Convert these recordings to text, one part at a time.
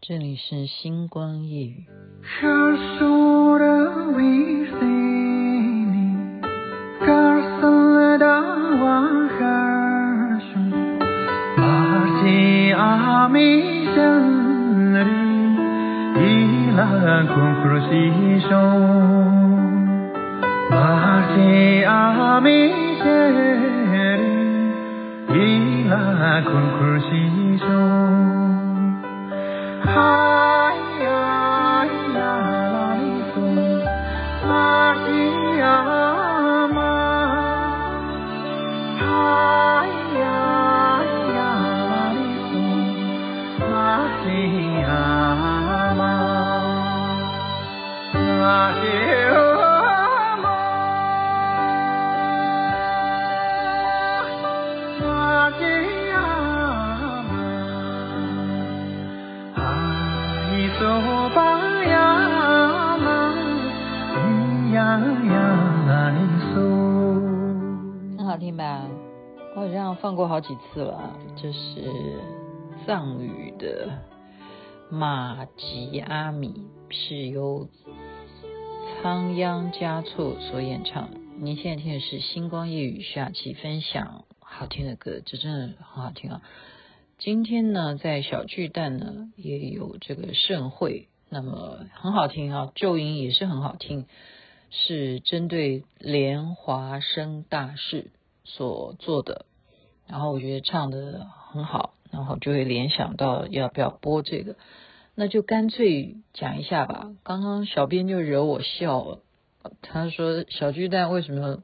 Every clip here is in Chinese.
这里是星光夜语。很放过好几次了。这是藏语的玛吉阿米，是由仓央嘉措所演唱。您现在听的是星光夜雨下期分享好听的歌，这真的很好听啊！今天呢，在小巨蛋呢也有这个盛会，那么很好听啊，旧音也是很好听，是针对莲华生大事所做的，然后我觉得唱的很好，然后就会联想到要不要播这个，那就干脆讲一下吧。刚刚小编就惹我笑了，他说小巨蛋为什么？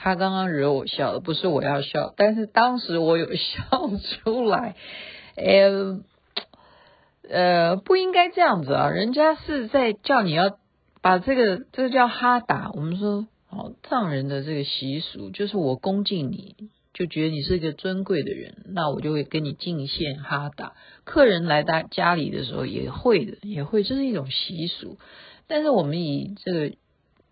他刚刚惹我笑了，不是我要笑，但是当时我有笑出来。呃，呃，不应该这样子啊！人家是在叫你要把这个，这个叫哈达。我们说，哦，藏人的这个习俗就是我恭敬你，就觉得你是一个尊贵的人，那我就会跟你敬献哈达。客人来到家里的时候也会的，也会，这是一种习俗。但是我们以这个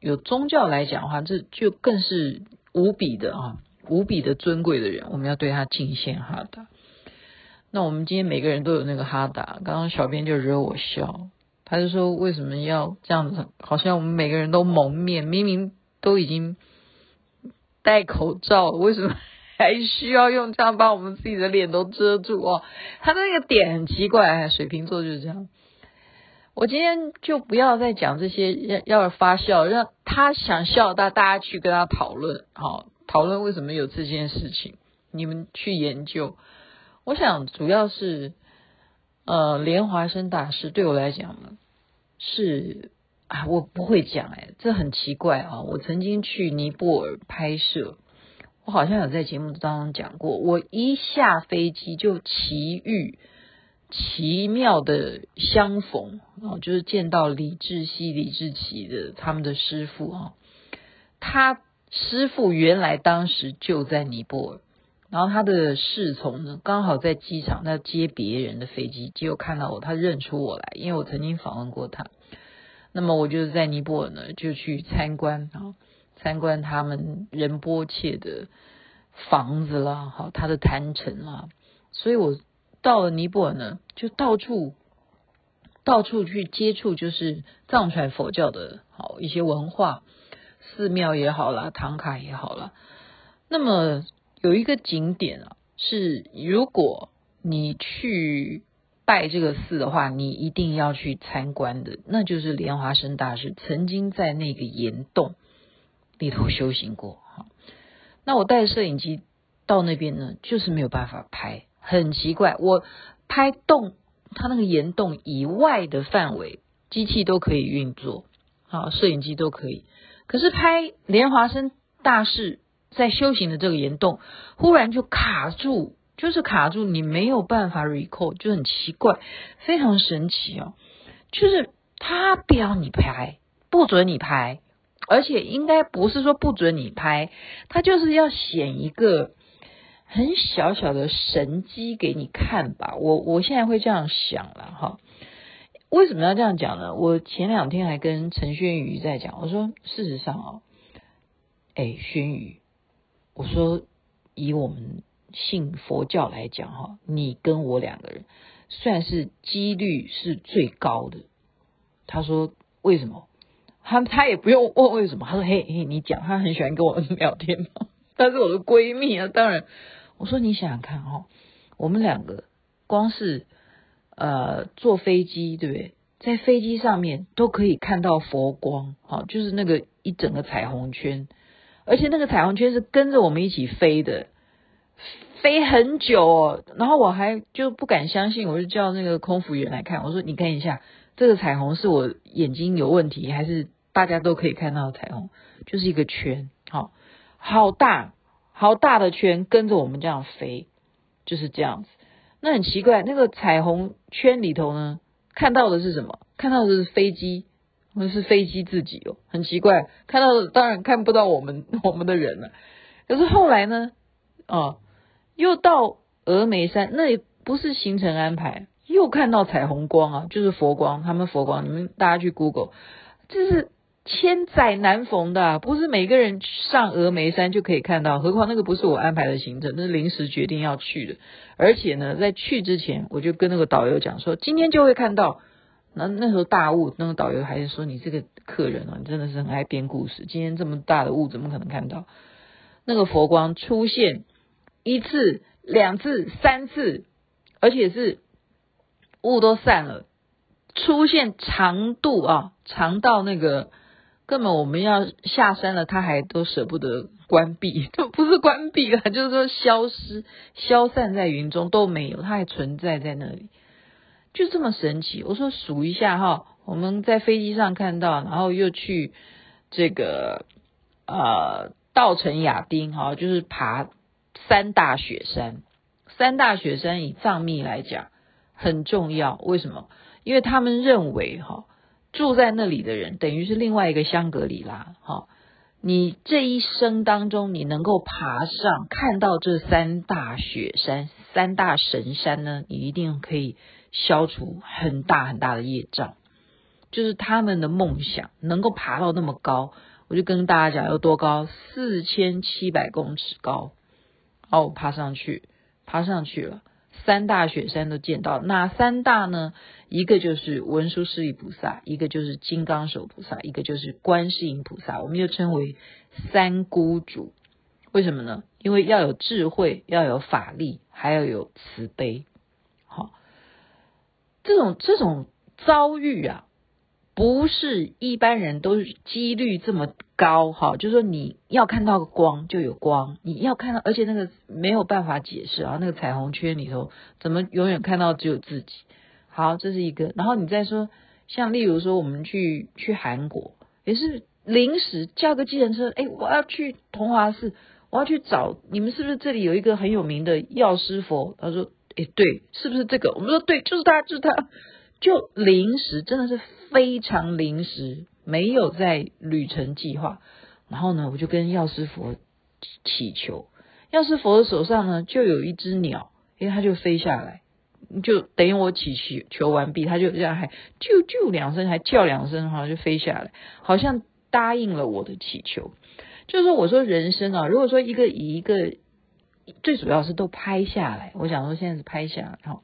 有宗教来讲的话，这就更是。无比的啊，无比的尊贵的人，我们要对他敬献哈达。那我们今天每个人都有那个哈达。刚刚小编就惹我笑，他就说为什么要这样子？好像我们每个人都蒙面，明明都已经戴口罩，为什么还需要用这样把我们自己的脸都遮住哦？他那个点很奇怪，水瓶座就是这样。我今天就不要再讲这些，要要发笑，让他想笑，大大家去跟他讨论，好，讨论为什么有这件事情，你们去研究。我想主要是，呃，莲华生大师对我来讲呢，是啊，我不会讲哎，这很奇怪啊。我曾经去尼泊尔拍摄，我好像有在节目当中讲过，我一下飞机就奇遇。奇妙的相逢啊，就是见到李志熙、李志奇的他们的师傅啊。他师傅原来当时就在尼泊尔，然后他的侍从呢，刚好在机场在接别人的飞机，结果看到我，他认出我来，因为我曾经访问过他。那么我就是在尼泊尔呢，就去参观啊，参观他们仁波切的房子啦，好，他的坛城啦，所以我。到了尼泊尔呢，就到处到处去接触，就是藏传佛教的好一些文化，寺庙也好啦，唐卡也好啦。那么有一个景点啊，是如果你去拜这个寺的话，你一定要去参观的，那就是莲花生大师曾经在那个岩洞里头修行过。哈，那我带着摄影机到那边呢，就是没有办法拍。很奇怪，我拍洞，它那个岩洞以外的范围，机器都可以运作，好，摄影机都可以。可是拍莲华生大士在修行的这个岩洞，忽然就卡住，就是卡住，你没有办法 recall，就很奇怪，非常神奇哦。就是他不要你拍，不准你拍，而且应该不是说不准你拍，他就是要显一个。很小小的神机给你看吧，我我现在会这样想了哈。为什么要这样讲呢？我前两天还跟陈轩宇在讲，我说事实上哦，哎，轩宇，我说以我们信佛教来讲哈，你跟我两个人算是几率是最高的。他说为什么？他他也不用问为什么。他说嘿嘿，你讲，他很喜欢跟我聊天嘛，她是我的闺蜜啊。当然，我说你想想看哦，我们两个光是呃坐飞机，对不对？在飞机上面都可以看到佛光，好，就是那个一整个彩虹圈，而且那个彩虹圈是跟着我们一起飞的。飞很久哦，然后我还就不敢相信，我就叫那个空服员来看，我说：“你看一下，这个彩虹是我眼睛有问题，还是大家都可以看到的彩虹？就是一个圈，好，好大，好大的圈，跟着我们这样飞，就是这样子。那很奇怪，那个彩虹圈里头呢，看到的是什么？看到的是飞机，那是飞机自己哦，很奇怪，看到的当然看不到我们 我们的人了。可是后来呢，哦。又到峨眉山，那也不是行程安排，又看到彩虹光啊，就是佛光，他们佛光，你们大家去 Google，就是千载难逢的，不是每个人上峨眉山就可以看到，何况那个不是我安排的行程，那是临时决定要去的，而且呢，在去之前我就跟那个导游讲说，今天就会看到，那那时候大雾，那个导游还是说，你这个客人啊，你真的是很爱编故事，今天这么大的雾，怎么可能看到那个佛光出现？一次、两次、三次，而且是雾都散了，出现长度啊，长到那个根本我们要下山了，他还都舍不得关闭，都不是关闭了，就是说消失、消散在云中都没有，它还存在在那里，就这么神奇。我说数一下哈，我们在飞机上看到，然后又去这个呃稻城亚丁哈，就是爬。三大雪山，三大雪山以藏密来讲很重要。为什么？因为他们认为哈，住在那里的人等于是另外一个香格里拉。哈，你这一生当中，你能够爬上看到这三大雪山、三大神山呢，你一定可以消除很大很大的业障。就是他们的梦想，能够爬到那么高。我就跟大家讲，有多高？四千七百公尺高。哦，爬上去，爬上去了，三大雪山都见到。哪三大呢？一个就是文殊师利菩萨，一个就是金刚手菩萨，一个就是观世音菩萨。我们又称为三孤主。为什么呢？因为要有智慧，要有法力，还要有慈悲。好，这种这种遭遇啊。不是一般人都是几率这么高哈，就是说你要看到光就有光，你要看到，而且那个没有办法解释啊，那个彩虹圈里头怎么永远看到只有自己？好，这是一个。然后你再说，像例如说我们去去韩国，也是临时叫个计程车，哎，我要去同华寺，我要去找你们，是不是这里有一个很有名的药师佛？他说，哎，对，是不是这个？我们说对，就是他，就是他。就临时，真的是非常临时，没有在旅程计划。然后呢，我就跟药师佛祈求，药师佛的手上呢就有一只鸟，因为它就飞下来，就等于我祈求求完毕，它就这样还啾啾两声，还叫两声，好像就飞下来，好像答应了我的祈求。就是说，我说人生啊，如果说一个以一个最主要是都拍下来，我想说现在是拍下来，哈，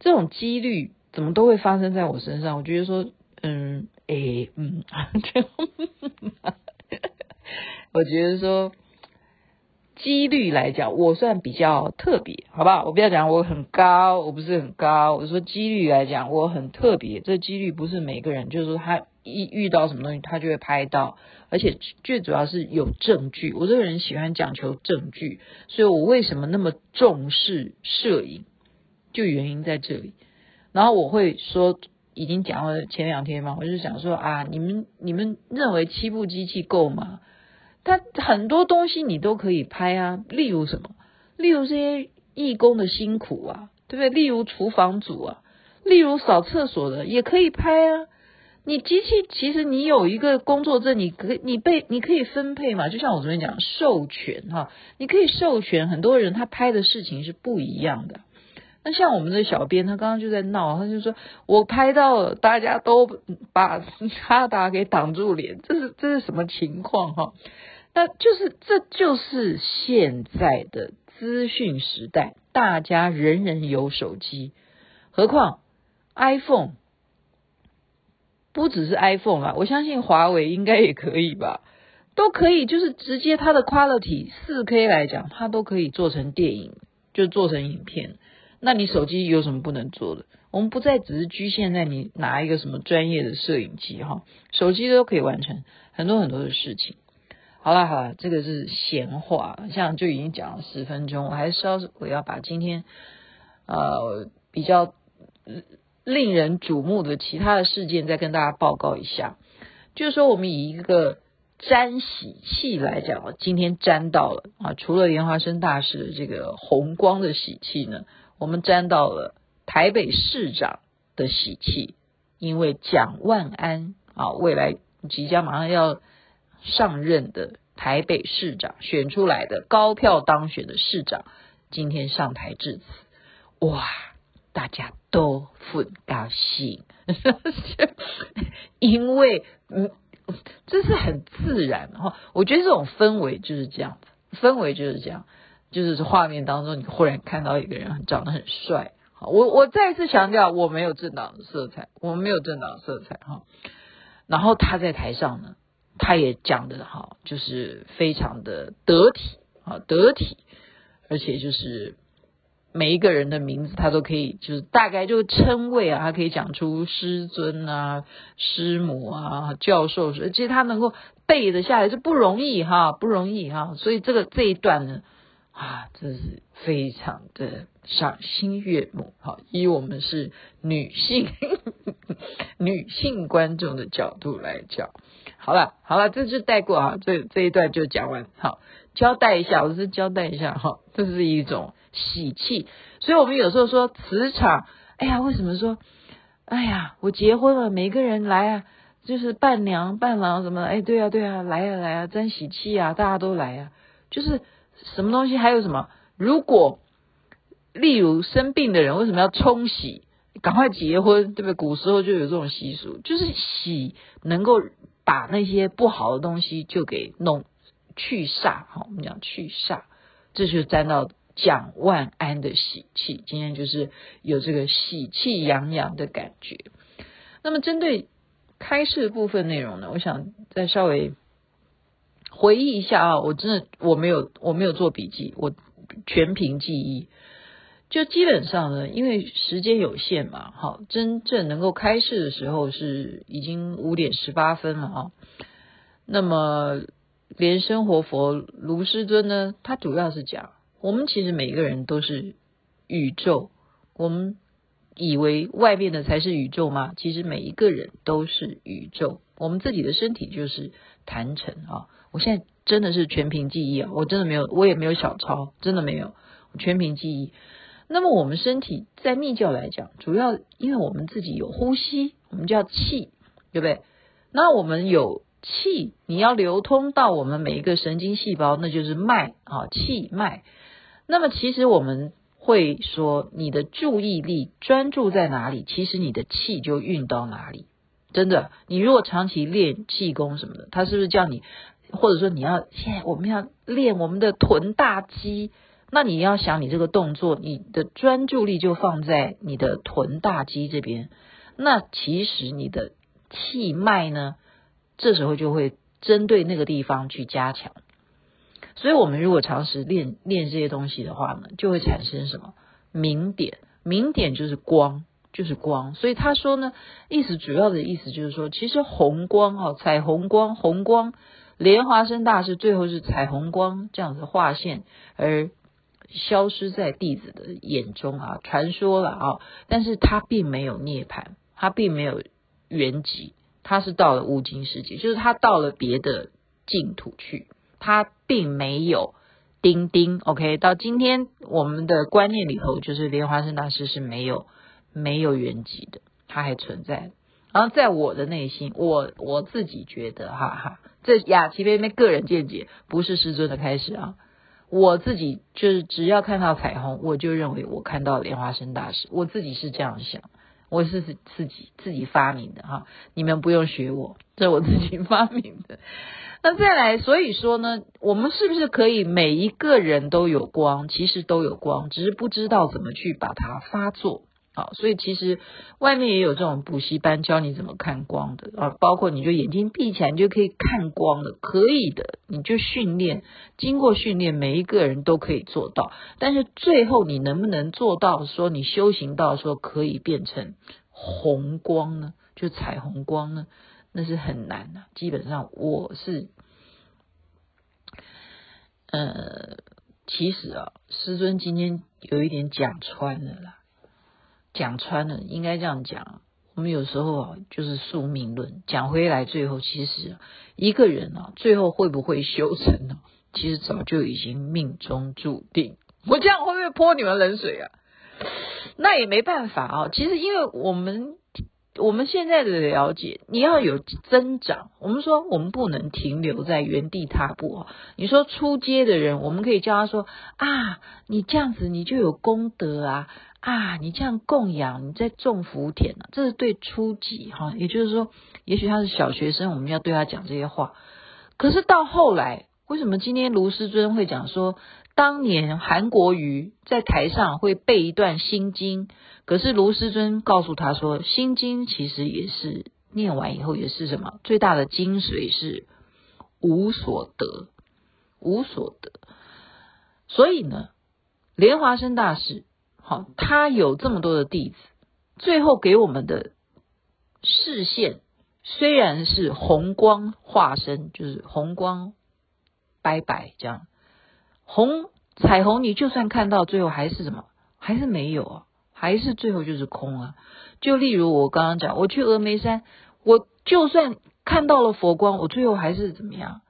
这种几率。怎么都会发生在我身上？我觉得说，嗯，诶，嗯，这样我觉得说，几率来讲，我算比较特别，好不好？我不要讲我很高，我不是很高。我说几率来讲，我很特别。这几率不是每个人，就是说他一遇到什么东西，他就会拍到，而且最主要是有证据。我这个人喜欢讲求证据，所以我为什么那么重视摄影，就原因在这里。然后我会说，已经讲了前两天嘛，我就想说啊，你们你们认为七部机器够吗？它很多东西你都可以拍啊，例如什么？例如这些义工的辛苦啊，对不对？例如厨房组啊，例如扫厕所的也可以拍啊。你机器其实你有一个工作证，你可你被你可以分配嘛？就像我昨天讲授权哈，你可以授权很多人，他拍的事情是不一样的。那像我们的小编，他刚刚就在闹，他就说我拍到了，大家都把哈达给挡住脸，这是这是什么情况哈？那就是这就是现在的资讯时代，大家人人有手机，何况 iPhone 不只是 iPhone 啊，我相信华为应该也可以吧，都可以，就是直接它的 quality 四 K 来讲，它都可以做成电影，就做成影片。那你手机有什么不能做的？我们不再只是局限在你拿一个什么专业的摄影机哈，手机都可以完成很多很多的事情。好了好了，这个是闲话，像就已经讲了十分钟，我还是稍我要把今天呃比较令人瞩目的其他的事件再跟大家报告一下。就是说，我们以一个沾喜气来讲，今天沾到了啊，除了莲花生大师的这个红光的喜气呢。我们沾到了台北市长的喜气，因为蒋万安啊，未来即将马上要上任的台北市长选出来的高票当选的市长，今天上台致辞，哇，大家都很高兴，因为嗯，这是很自然哈，我觉得这种氛围就是这样子，氛围就是这样。就是画面当中，你忽然看到一个人长得很帅。好，我我再次强调，我没有政党色彩，我没有政党色彩哈。然后他在台上呢，他也讲的好，就是非常的得体啊，得体，而且就是每一个人的名字他都可以，就是大概就称谓啊，他可以讲出师尊啊、师母啊、教授，其实他能够背得下来是不容易哈，不容易哈。所以这个这一段呢。啊，这是非常的赏心悦目。好，以我们是女性 女性观众的角度来讲，好了好了，这就带过啊，这这一段就讲完。好，交代一下，我是交代一下哈，这是一种喜气。所以我们有时候说磁场，哎呀，为什么说，哎呀，我结婚了，每个人来啊，就是伴娘伴郎什么，哎，对啊对啊，来啊来啊，沾喜气啊，大家都来啊，就是。什么东西？还有什么？如果例如生病的人为什么要冲喜？赶快结婚，对不对？古时候就有这种习俗，就是喜能够把那些不好的东西就给弄去煞。好，我们讲去煞，这就沾到蒋万安的喜气。今天就是有这个喜气洋洋的感觉。那么针对开示部分内容呢，我想再稍微。回忆一下啊，我真的我没有我没有做笔记，我全凭记忆。就基本上呢，因为时间有限嘛，好，真正能够开示的时候是已经五点十八分了啊。那么莲生活佛卢师尊呢，他主要是讲，我们其实每个人都是宇宙，我们以为外面的才是宇宙吗？其实每一个人都是宇宙，我们自己的身体就是坛城啊。我现在真的是全凭记忆啊！我真的没有，我也没有小抄，真的没有，全凭记忆。那么我们身体在密教来讲，主要因为我们自己有呼吸，我们叫气，对不对？那我们有气，你要流通到我们每一个神经细胞，那就是脉啊，气脉。那么其实我们会说，你的注意力专注在哪里，其实你的气就运到哪里。真的，你如果长期练气功什么的，他是不是叫你？或者说你要现在我们要练我们的臀大肌，那你要想你这个动作，你的专注力就放在你的臀大肌这边，那其实你的气脉呢，这时候就会针对那个地方去加强。所以我们如果长时练练这些东西的话呢，就会产生什么明点？明点就是光，就是光。所以他说呢，意思主要的意思就是说，其实红光哈，彩虹光，红光。莲花生大师最后是彩虹光这样子划线而消失在弟子的眼中啊，传说了啊，但是他并没有涅槃，他并没有圆寂，他是到了乌金世界，就是他到了别的净土去，他并没有钉钉。OK，到今天我们的观念里头，就是莲花生大师是没有没有圆寂的，他还存在。然后在我的内心，我我自己觉得，哈哈。这雅琪妹妹个人见解，不是师尊的开始啊！我自己就是只要看到彩虹，我就认为我看到莲花生大师。我自己是这样想，我是自己自己发明的哈，你们不用学我，这我自己发明的。那再来，所以说呢，我们是不是可以每一个人都有光？其实都有光，只是不知道怎么去把它发作。好，所以其实外面也有这种补习班教你怎么看光的啊，包括你就眼睛闭起来，你就可以看光的，可以的，你就训练，经过训练，每一个人都可以做到。但是最后你能不能做到说你修行到说可以变成红光呢？就彩虹光呢？那是很难的。基本上我是，呃，其实啊，师尊今天有一点讲穿了啦。讲穿了，应该这样讲。我们有时候啊，就是宿命论。讲回来，最后其实一个人啊，最后会不会修成呢？其实早就已经命中注定。我这样会不会泼你们冷水啊？那也没办法啊。其实因为我们。我们现在的了解，你要有增长。我们说，我们不能停留在原地踏步。你说出街的人，我们可以教他说啊，你这样子你就有功德啊，啊，你这样供养，你在种福田啊，这是对初级哈。也就是说，也许他是小学生，我们要对他讲这些话。可是到后来，为什么今天卢师尊会讲说，当年韩国瑜在台上会背一段心经？可是卢师尊告诉他说，《心经》其实也是念完以后也是什么？最大的精髓是无所得，无所得。所以呢，莲华生大师，好，他有这么多的弟子，最后给我们的视线虽然是红光化身，就是红光拜拜这样，红彩虹，你就算看到最后还是什么？还是没有啊。还是最后就是空啊！就例如我刚刚讲，我去峨眉山，我就算看到了佛光，我最后还是怎么样？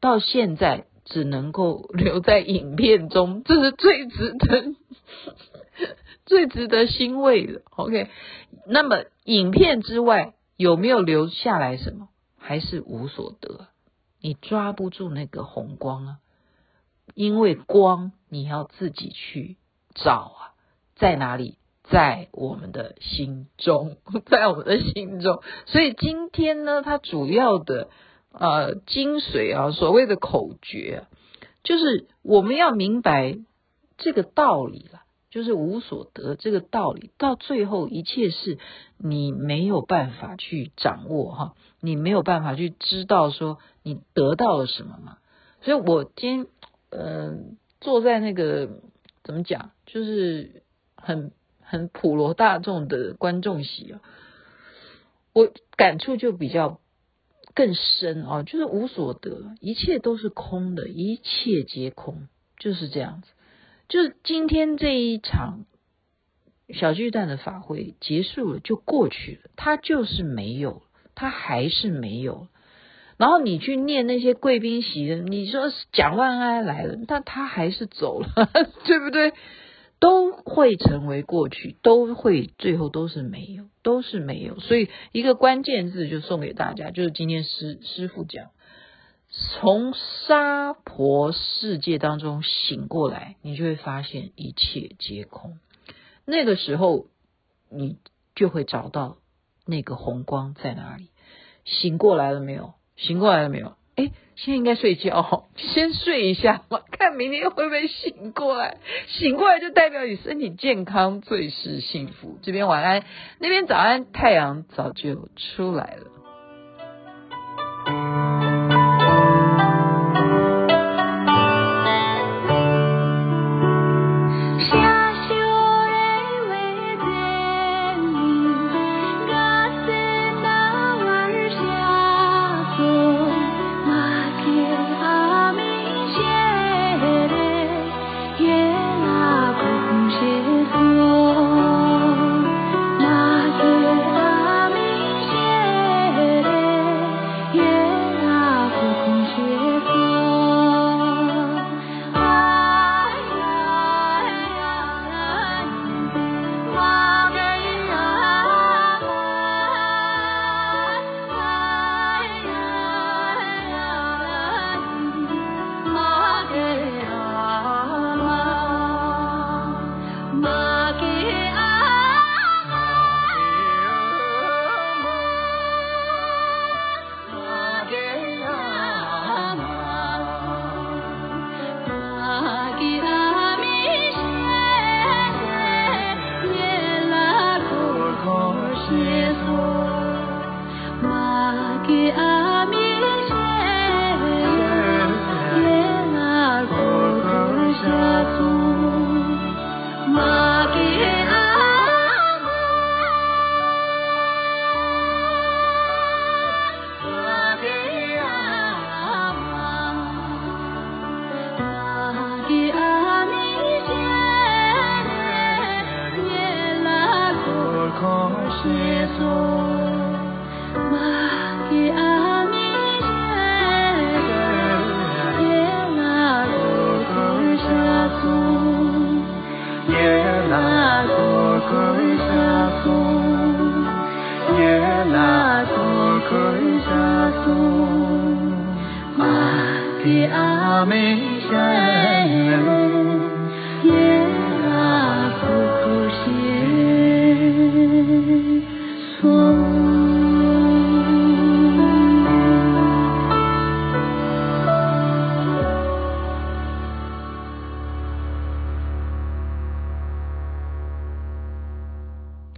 到现在只能够留在影片中，这是最值得、最值得欣慰的。OK，那么影片之外有没有留下来什么？还是无所得，你抓不住那个红光啊！因为光你要自己去找啊。在哪里？在我们的心中，在我们的心中。所以今天呢，它主要的呃精髓啊，所谓的口诀，就是我们要明白这个道理了，就是无所得这个道理。到最后，一切是你没有办法去掌握哈，你没有办法去知道说你得到了什么嘛。所以我今天、嗯，坐在那个怎么讲，就是。很很普罗大众的观众席啊，我感触就比较更深啊，就是无所得，一切都是空的，一切皆空，就是这样子。就是今天这一场小巨蛋的法会结束了，就过去了，它就是没有，它还是没有。然后你去念那些贵宾席的，你说蒋万安来了，但他还是走了，对不对？都会成为过去，都会最后都是没有，都是没有。所以一个关键字就送给大家，就是今天师师傅讲，从沙婆世界当中醒过来，你就会发现一切皆空。那个时候，你就会找到那个红光在哪里。醒过来了没有？醒过来了没有？哎，现在应该睡觉，先睡一下嘛，看明天会不会醒过来。醒过来就代表你身体健康，最是幸福。这边晚安，那边早安，太阳早就出来了。